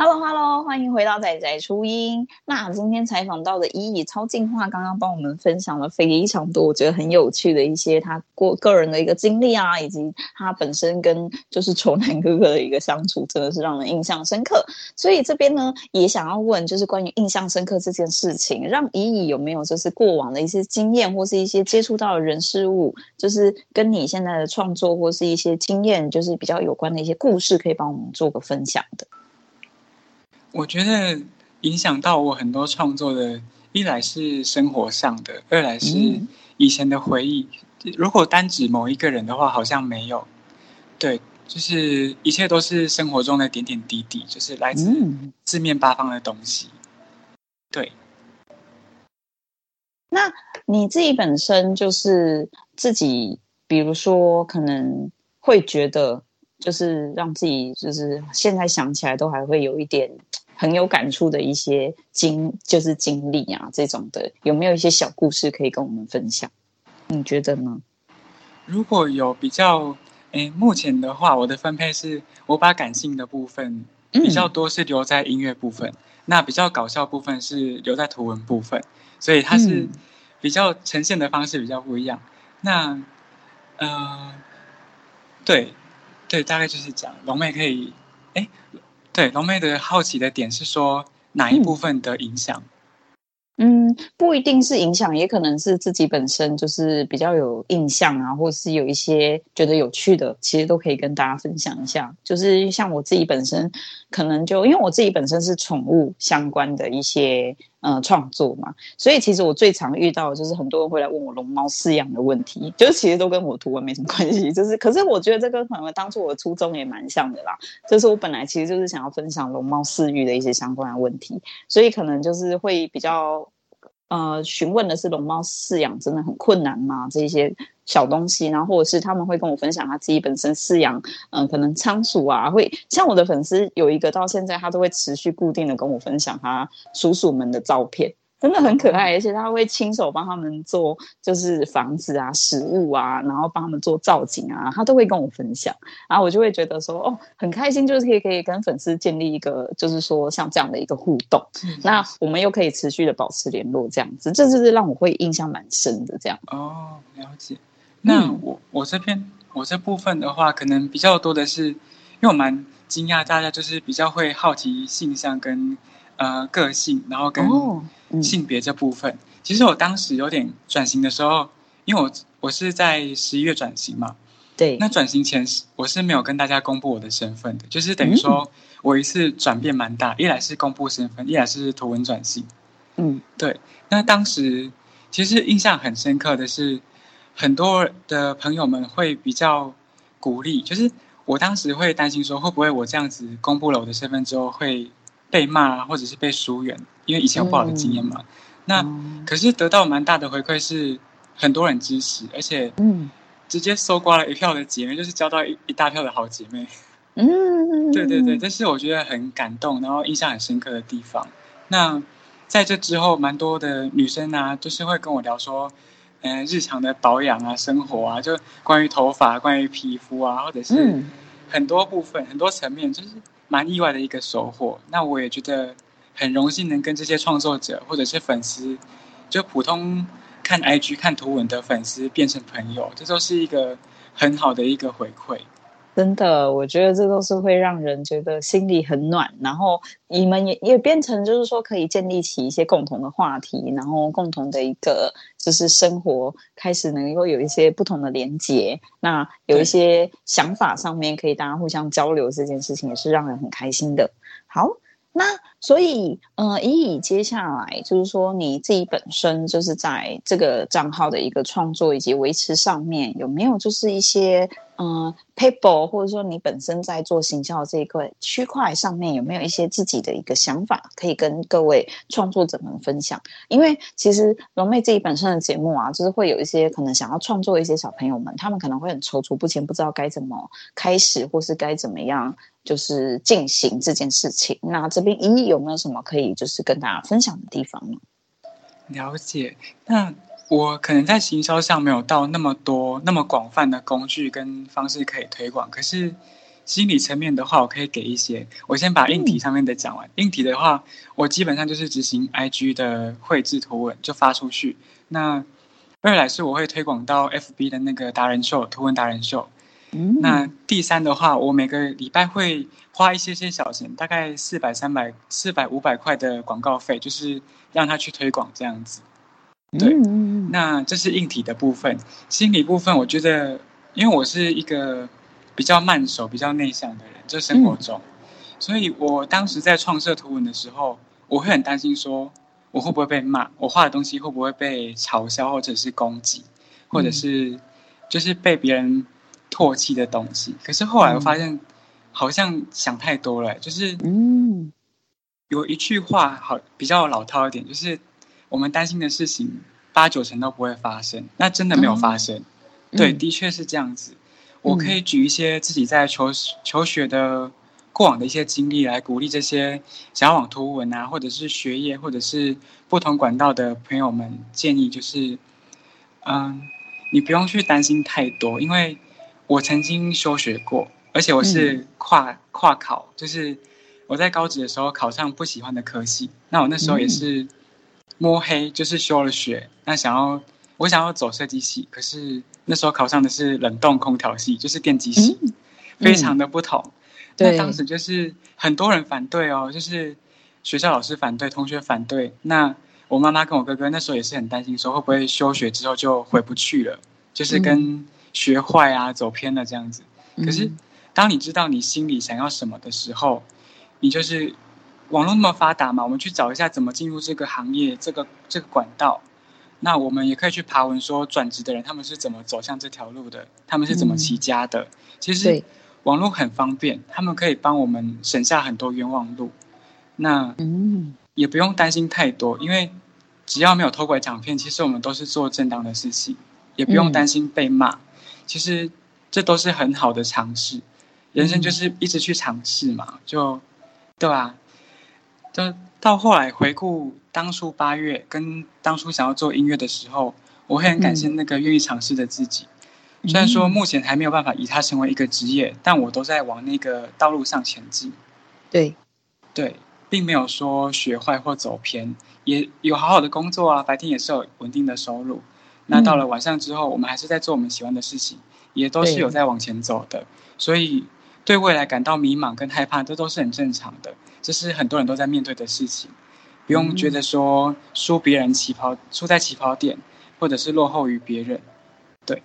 Hello，Hello，欢迎回到仔仔初音。那今天采访到的伊伊超进化，刚刚帮我们分享了非常多，我觉得很有趣的一些他过个人的一个经历啊，以及他本身跟就是丑男哥哥的一个相处，真的是让人印象深刻。所以这边呢，也想要问，就是关于印象深刻这件事情，让伊伊有没有就是过往的一些经验，或是一些接触到的人事物，就是跟你现在的创作或是一些经验，就是比较有关的一些故事，可以帮我们做个分享的。我觉得影响到我很多创作的，一来是生活上的，二来是以前的回忆。嗯、如果单指某一个人的话，好像没有。对，就是一切都是生活中的点点滴滴，就是来自四面八方的东西。对。那你自己本身就是自己，比如说可能会觉得。就是让自己，就是现在想起来都还会有一点很有感触的一些经，就是经历啊这种的，有没有一些小故事可以跟我们分享？你觉得呢？如果有比较，诶，目前的话，我的分配是我把感性的部分比较多是留在音乐部分，嗯、那比较搞笑部分是留在图文部分，所以它是比较呈现的方式比较不一样。那，呃，对。对，大概就是讲龙妹可以，哎，对，龙妹的好奇的点是说哪一部分的影响？嗯，不一定是影响，也可能是自己本身就是比较有印象啊，或是有一些觉得有趣的，其实都可以跟大家分享一下。就是像我自己本身，可能就因为我自己本身是宠物相关的一些。呃，创作嘛，所以其实我最常遇到的就是很多人会来问我龙猫饲养的问题，就是其实都跟我图文没什么关系，就是可是我觉得这跟可能当初我的初衷也蛮像的啦，就是我本来其实就是想要分享龙猫饲育的一些相关的问题，所以可能就是会比较。呃，询问的是龙猫饲养真的很困难吗？这些小东西，然后或者是他们会跟我分享他自己本身饲养，嗯、呃，可能仓鼠啊，会像我的粉丝有一个到现在他都会持续固定的跟我分享他鼠鼠们的照片。真的很可爱，而且他会亲手帮他们做，就是房子啊、食物啊，然后帮他们做造景啊，他都会跟我分享，然后我就会觉得说，哦，很开心，就是可以可以跟粉丝建立一个，就是说像这样的一个互动，嗯、那我们又可以持续的保持联络，这样子，这就是让我会印象蛮深的，这样。哦，了解。那我、嗯、我这边我这部分的话，可能比较多的是，因为我蛮惊讶大家就是比较会好奇性向跟呃个性，然后跟。哦性别这部分，其实我当时有点转型的时候，因为我我是在十一月转型嘛，对，那转型前我是没有跟大家公布我的身份的，就是等于说我一次转变蛮大，一来是公布身份，一来是图文转型，嗯，对。那当时其实印象很深刻的是，很多的朋友们会比较鼓励，就是我当时会担心说，会不会我这样子公布了我的身份之后会。被骂或者是被疏远，因为以前有不好的经验嘛。嗯、那、嗯、可是得到蛮大的回馈，是很多人支持，而且直接搜刮了一票的姐妹，就是交到一一大票的好姐妹。嗯，对对对，这是我觉得很感动，然后印象很深刻的地方。那在这之后，蛮多的女生啊，就是会跟我聊说，嗯、呃，日常的保养啊，生活啊，就关于头发、关于皮肤啊，或者是很多部分、嗯、很多层面，就是。蛮意外的一个收获，那我也觉得很荣幸能跟这些创作者或者是粉丝，就普通看 IG 看图文的粉丝变成朋友，这都是一个很好的一个回馈。真的，我觉得这都是会让人觉得心里很暖，然后你们也也变成就是说可以建立起一些共同的话题，然后共同的一个就是生活开始能够有一些不同的连接，那有一些想法上面可以大家互相交流，这件事情也是让人很开心的。好。那所以，呃，伊伊接下来就是说，你自己本身就是在这个账号的一个创作以及维持上面，有没有就是一些，呃，paper 或者说你本身在做行销这一块区块上面，有没有一些自己的一个想法可以跟各位创作者们分享？因为其实龙妹自己本身的节目啊，就是会有一些可能想要创作一些小朋友们，他们可能会很踌躇不前，不知道该怎么开始，或是该怎么样。就是进行这件事情，那这边一有没有什么可以就是跟大家分享的地方呢？了解，那我可能在行销上没有到那么多那么广泛的工具跟方式可以推广，可是心理层面的话，我可以给一些。我先把硬体上面的讲完。嗯、硬体的话，我基本上就是执行 IG 的绘制图文就发出去。那二来是我会推广到 FB 的那个达人秀图文达人秀。嗯、那第三的话，我每个礼拜会花一些些小钱，大概四百、三百、四百、五百块的广告费，就是让他去推广这样子。对，嗯、那这是硬体的部分。心理部分，我觉得，因为我是一个。比较慢手、比较内向的人，就生活中，嗯、所以我当时在创设图文的时候，我会很担心说，我会不会被骂，我画的东西会不会被嘲笑，或者是攻击，或者是就是被别人唾弃的东西。可是后来我发现，好像想太多了，就是嗯，有一句话好比较老套一点，就是我们担心的事情八九成都不会发生，那真的没有发生，嗯、对，的确是这样子。我可以举一些自己在求求学的过往的一些经历来鼓励这些想要往图文啊，或者是学业，或者是不同管道的朋友们，建议就是，嗯，你不用去担心太多，因为我曾经休学过，而且我是跨跨考，就是我在高职的时候考上不喜欢的科系，那我那时候也是摸黑，就是休了学，那想要。我想要走设计系，可是那时候考上的是冷冻空调系，就是电机系，嗯、非常的不同。那、嗯、当时就是很多人反对哦，就是学校老师反对，同学反对。那我妈妈跟我哥哥那时候也是很担心，说会不会休学之后就回不去了，就是跟学坏啊、走偏了这样子。可是当你知道你心里想要什么的时候，你就是网络那么发达嘛，我们去找一下怎么进入这个行业，这个这个管道。那我们也可以去爬文，说转职的人他们是怎么走向这条路的，他们是怎么起家的。嗯、其实网络很方便，他们可以帮我们省下很多冤枉路。那嗯，也不用担心太多，因为只要没有偷拐抢骗，其实我们都是做正当的事情，也不用担心被骂。嗯、其实这都是很好的尝试，人生就是一直去尝试嘛，就对吧？就。到后来回顾当初八月跟当初想要做音乐的时候，我会很感谢那个愿意尝试的自己。嗯、虽然说目前还没有办法以它成为一个职业，但我都在往那个道路上前进。对，对，并没有说学坏或走偏，也有好好的工作啊，白天也是有稳定的收入。那到了晚上之后，我们还是在做我们喜欢的事情，也都是有在往前走的。所以对未来感到迷茫跟害怕，这都是很正常的。这是很多人都在面对的事情，不用觉得说输别人起跑，输在起跑点，或者是落后于别人。对，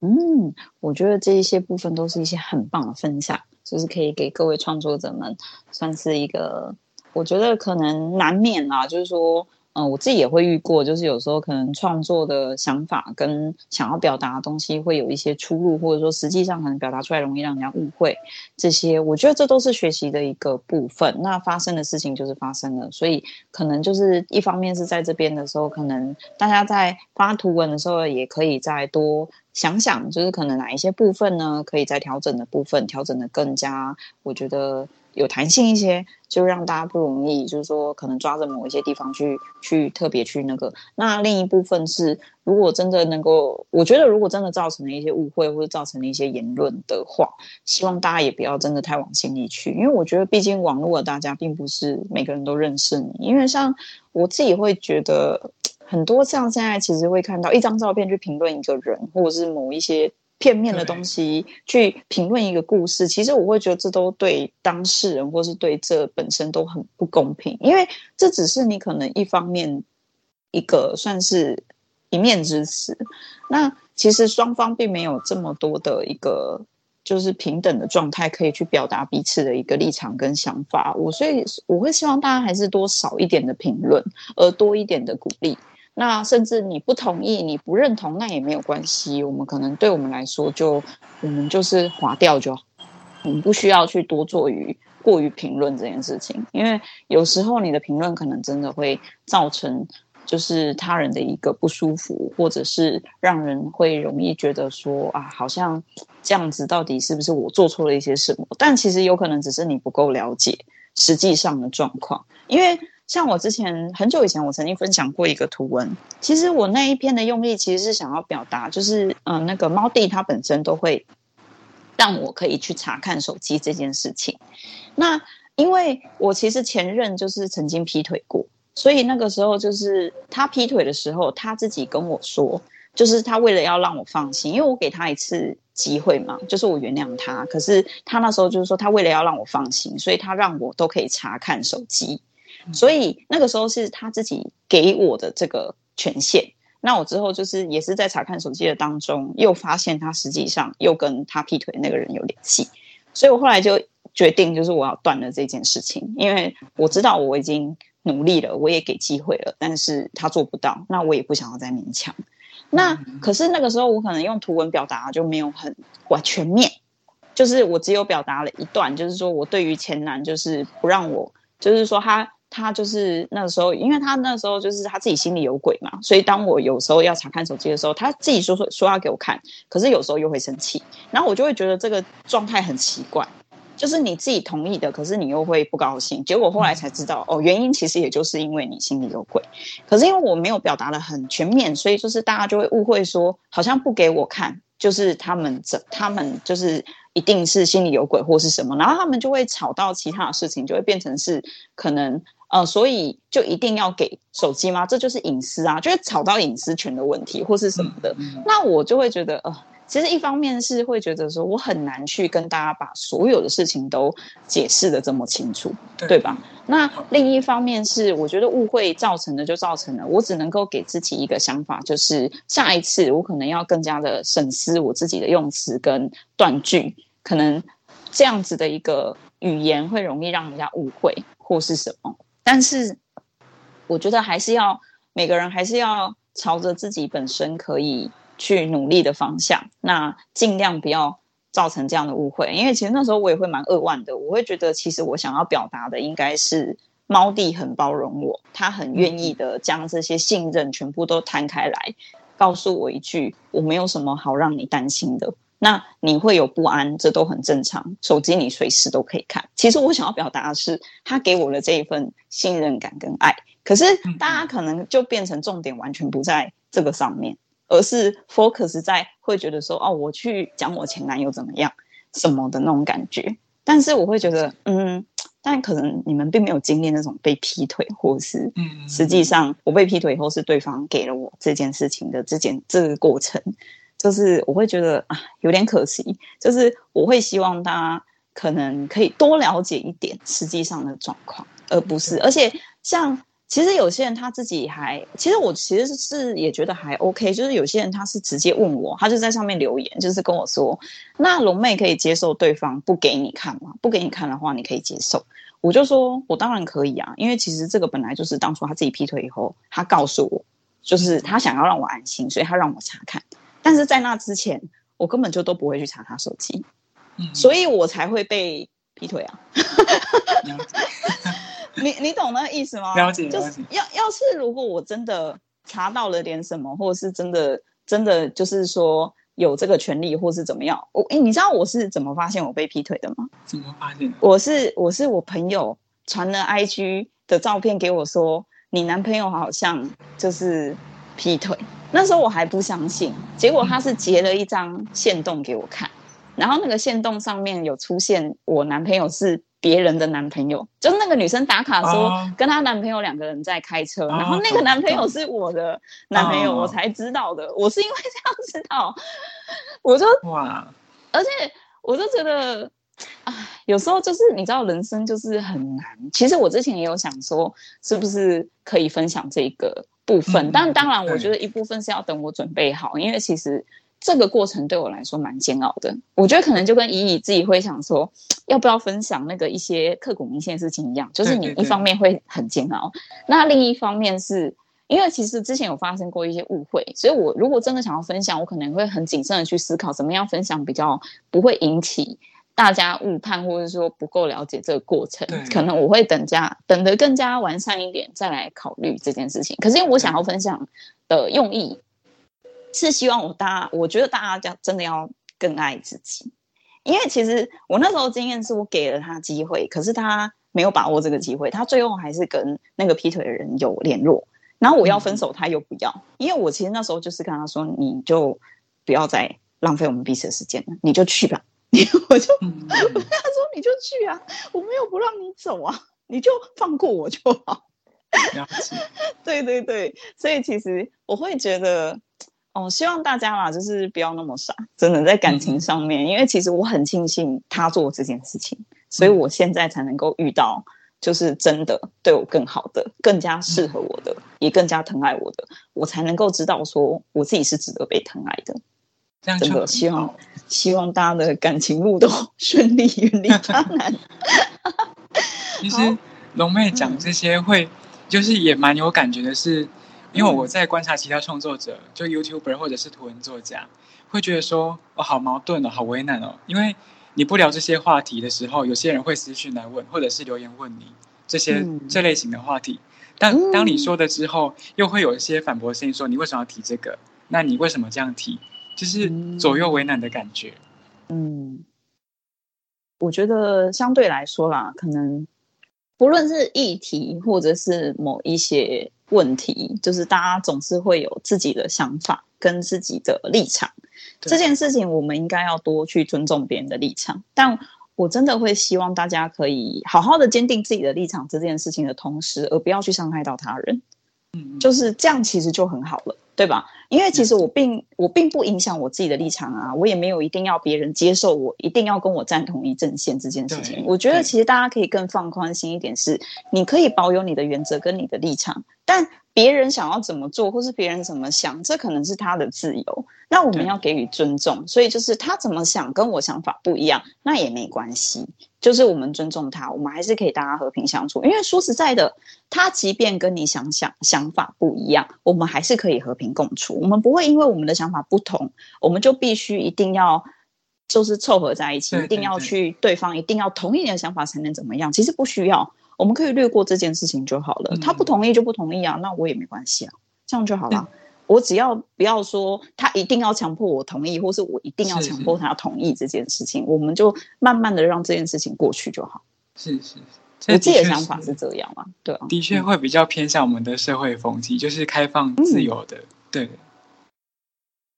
嗯，我觉得这一些部分都是一些很棒的分享，就是可以给各位创作者们算是一个，我觉得可能难免啊，就是说。嗯，我自己也会遇过，就是有时候可能创作的想法跟想要表达的东西会有一些出入，或者说实际上可能表达出来容易让人家误会。这些我觉得这都是学习的一个部分。那发生的事情就是发生了，所以可能就是一方面是在这边的时候，可能大家在发图文的时候也可以再多想想，就是可能哪一些部分呢，可以再调整的部分，调整的更加，我觉得。有弹性一些，就让大家不容易，就是说可能抓着某一些地方去去特别去那个。那另一部分是，如果真的能够，我觉得如果真的造成了一些误会或者造成了一些言论的话，希望大家也不要真的太往心里去，因为我觉得毕竟网络的大家并不是每个人都认识你，因为像我自己会觉得很多像现在其实会看到一张照片去评论一个人，或者是某一些。片面的东西去评论一个故事，其实我会觉得这都对当事人或是对这本身都很不公平，因为这只是你可能一方面一个算是一面之词，那其实双方并没有这么多的一个就是平等的状态可以去表达彼此的一个立场跟想法。我所以我会希望大家还是多少一点的评论，而多一点的鼓励。那甚至你不同意，你不认同，那也没有关系。我们可能对我们来说就，我们就是划掉就好，我们不需要去多做于过于评论这件事情，因为有时候你的评论可能真的会造成就是他人的一个不舒服，或者是让人会容易觉得说啊，好像这样子到底是不是我做错了一些什么？但其实有可能只是你不够了解实际上的状况，因为。像我之前很久以前，我曾经分享过一个图文。其实我那一篇的用意，其实是想要表达，就是嗯、那个猫弟他本身都会。让我可以去查看手机这件事情。那因为我其实前任就是曾经劈腿过，所以那个时候就是他劈腿的时候，他自己跟我说，就是他为了要让我放心，因为我给他一次机会嘛，就是我原谅他。可是他那时候就是说，他为了要让我放心，所以他让我都可以查看手机。所以那个时候是他自己给我的这个权限。那我之后就是也是在查看手机的当中，又发现他实际上又跟他劈腿那个人有联系。所以我后来就决定，就是我要断了这件事情，因为我知道我已经努力了，我也给机会了，但是他做不到，那我也不想要再勉强。那可是那个时候我可能用图文表达就没有很完全面，就是我只有表达了一段，就是说我对于前男就是不让我，就是说他他就是那时候，因为他那时候就是他自己心里有鬼嘛，所以当我有时候要查看手机的时候，他自己说说说要给我看，可是有时候又会生气，然后我就会觉得这个状态很奇怪。就是你自己同意的，可是你又会不高兴。结果后来才知道，哦，原因其实也就是因为你心里有鬼。可是因为我没有表达得很全面，所以就是大家就会误会说，好像不给我看，就是他们这他们就是一定是心里有鬼或是什么，然后他们就会吵到其他的事情，就会变成是可能呃，所以就一定要给手机吗？这就是隐私啊，就是吵到隐私权的问题或是什么的。那我就会觉得，呃。其实一方面是会觉得说，我很难去跟大家把所有的事情都解释的这么清楚，对，对吧？那另一方面是，我觉得误会造成的就造成了，我只能够给自己一个想法，就是下一次我可能要更加的审思我自己的用词跟断句，可能这样子的一个语言会容易让人家误会或是什么。但是我觉得还是要每个人还是要朝着自己本身可以。去努力的方向，那尽量不要造成这样的误会。因为其实那时候我也会蛮扼腕的，我会觉得其实我想要表达的应该是猫弟很包容我，他很愿意的将这些信任全部都摊开来，告诉我一句我没有什么好让你担心的。那你会有不安，这都很正常。手机你随时都可以看。其实我想要表达的是，他给我的这一份信任感跟爱。可是大家可能就变成重点完全不在这个上面。而是 focus 在会觉得说哦，我去讲我前男友怎么样什么的那种感觉，但是我会觉得嗯，但可能你们并没有经历那种被劈腿，或是嗯，实际上我被劈腿以后是对方给了我这件事情的这件这个过程，就是我会觉得啊有点可惜，就是我会希望大家可能可以多了解一点实际上的状况，而不是而且像。其实有些人他自己还，其实我其实是也觉得还 OK，就是有些人他是直接问我，他就在上面留言，就是跟我说，那龙妹可以接受对方不给你看吗？不给你看的话，你可以接受。我就说我当然可以啊，因为其实这个本来就是当初他自己劈腿以后，他告诉我，就是他想要让我安心，所以他让我查看。但是在那之前，我根本就都不会去查他手机，所以我才会被劈腿啊。你你懂那个意思吗？了解，就是要要是如果我真的查到了点什么，或者是真的真的就是说有这个权利，或是怎么样，我诶，你知道我是怎么发现我被劈腿的吗？怎么发现？我是我是我朋友传了 IG 的照片给我说，你男朋友好像就是劈腿，那时候我还不相信，结果他是截了一张线动给我看，然后那个线动上面有出现我男朋友是。别人的男朋友，就是那个女生打卡说跟她男朋友两个人在开车，哦、然后那个男朋友是我的男朋友，我才知道的。哦、我是因为这样知道，我就哇，而且我就觉得，啊，有时候就是你知道，人生就是很难。其实我之前也有想说，是不是可以分享这个部分？嗯、但当然，我觉得一部分是要等我准备好，因为其实。这个过程对我来说蛮煎熬的，我觉得可能就跟怡怡自己会想说，要不要分享那个一些刻骨铭心的事情一样，就是你一方面会很煎熬，对对对，那另一方面是因为其实之前有发生过一些误会，所以我如果真的想要分享，我可能会很谨慎的去思考怎么样分享比较不会引起大家误判，或者说不够了解这个过程，可能我会等加等得更加完善一点再来考虑这件事情。可是因为我想要分享的用意。是希望我大家，我觉得大家要真的要更爱自己，因为其实我那时候经验是我给了他机会，可是他没有把握这个机会，他最后还是跟那个劈腿的人有联络，然后我要分手，他又不要，因为我其实那时候就是跟他说，你就不要再浪费我们彼此的时间了，你就去吧，你我就、嗯、我跟他说你就去啊，我没有不让你走啊，你就放过我就好。对对对，所以其实我会觉得，哦，希望大家啦，就是不要那么傻，真的在感情上面，嗯、因为其实我很庆幸他做这件事情，所以我现在才能够遇到，就是真的对我更好的、更加适合我的、嗯、也更加疼爱我的，我才能够知道说我自己是值得被疼爱的。这样真的希望希望大家的感情路都顺利，远离渣男。其实龙妹讲这些会。就是也蛮有感觉的是，因为我在观察其他创作者，就 YouTuber 或者是图文作家，会觉得说，哦，好矛盾哦，好为难哦。因为你不聊这些话题的时候，有些人会私讯来问，或者是留言问你这些、嗯、这类型的话题。但当你说的之后，又会有一些反驳声音说，你为什么要提这个？那你为什么这样提？就是左右为难的感觉。嗯，我觉得相对来说啦，可能。不论是议题或者是某一些问题，就是大家总是会有自己的想法跟自己的立场。这件事情我们应该要多去尊重别人的立场，但我真的会希望大家可以好好的坚定自己的立场，这件事情的同时，而不要去伤害到他人。嗯，就是这样，其实就很好了。对吧？因为其实我并我并不影响我自己的立场啊，我也没有一定要别人接受我，一定要跟我站同一阵线这件事情。我觉得其实大家可以更放宽心一点是，是你可以保有你的原则跟你的立场，但别人想要怎么做，或是别人怎么想，这可能是他的自由。那我们要给予尊重，所以就是他怎么想跟我想法不一样，那也没关系。就是我们尊重他，我们还是可以大家和平相处。因为说实在的，他即便跟你想想想法不一样，我们还是可以和平共处。我们不会因为我们的想法不同，我们就必须一定要就是凑合在一起，一定要去对方一定要同意你的想法才能怎么样？其实不需要，我们可以略过这件事情就好了。他不同意就不同意啊，那我也没关系啊，这样就好了。我只要不要说他一定要强迫我同意，或是我一定要强迫他同意这件事情，是是我们就慢慢的让这件事情过去就好。是是，我自己的想法是这样嘛？对啊，的确会比较偏向我们的社会风气，就是开放自由的。嗯、对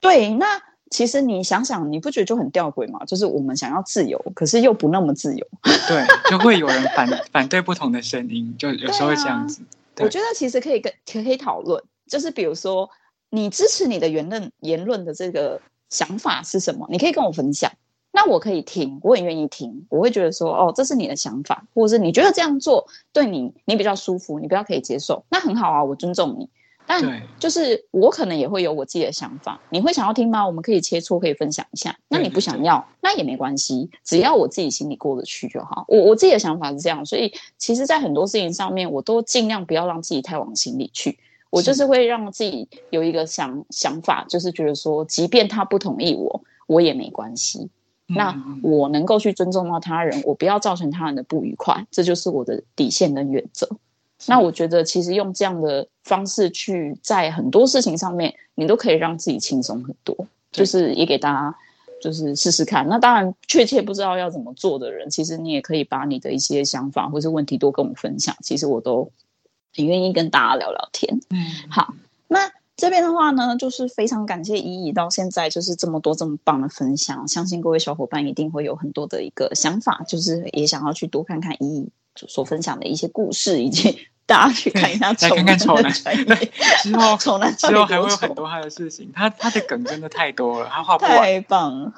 对，那其实你想想，你不觉得就很吊诡吗？就是我们想要自由，可是又不那么自由。对，就会有人反 反对不同的声音，就有时候会这样子。我觉得其实可以跟可以讨论，就是比如说。你支持你的言论言论的这个想法是什么？你可以跟我分享，那我可以听，我很愿意听。我会觉得说，哦，这是你的想法，或者是你觉得这样做对你你比较舒服，你比较可以接受，那很好啊，我尊重你。但就是我可能也会有我自己的想法，你会想要听吗？我们可以切磋，可以分享一下。那你不想要，那也没关系，只要我自己心里过得去就好。我我自己的想法是这样，所以其实，在很多事情上面，我都尽量不要让自己太往心里去。我就是会让自己有一个想想法，就是觉得说，即便他不同意我，我也没关系。那我能够去尊重到他人，我不要造成他人的不愉快，这就是我的底线跟原则。那我觉得，其实用这样的方式去在很多事情上面，你都可以让自己轻松很多。就是也给大家就是试试看。那当然，确切不知道要怎么做的人，其实你也可以把你的一些想法或是问题多跟我分享。其实我都。很愿意跟大家聊聊天，嗯，好，那这边的话呢，就是非常感谢依依到现在就是这么多这么棒的分享，相信各位小伙伴一定会有很多的一个想法，就是也想要去多看看依依所分享的一些故事以及。大家去看一下 丑男的专业，之后丑男之后还会有很多他的事情，他他的梗真的太多了，他画不完。太棒了，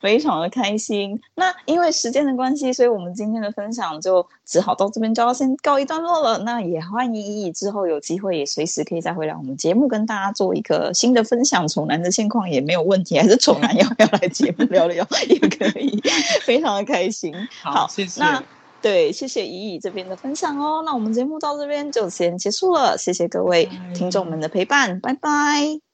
非常的开心。那因为时间的关系，所以我们今天的分享就只好到这边就要先告一段落了。那也欢迎依依之后有机会也随时可以再回来我们节目跟大家做一个新的分享。丑男的现况也没有问题，还是丑男要不要来节目聊聊也可以，非常的开心。好，好谢谢。那对，谢谢怡怡这边的分享哦。那我们节目到这边就先结束了，谢谢各位听众们的陪伴，拜拜。拜拜。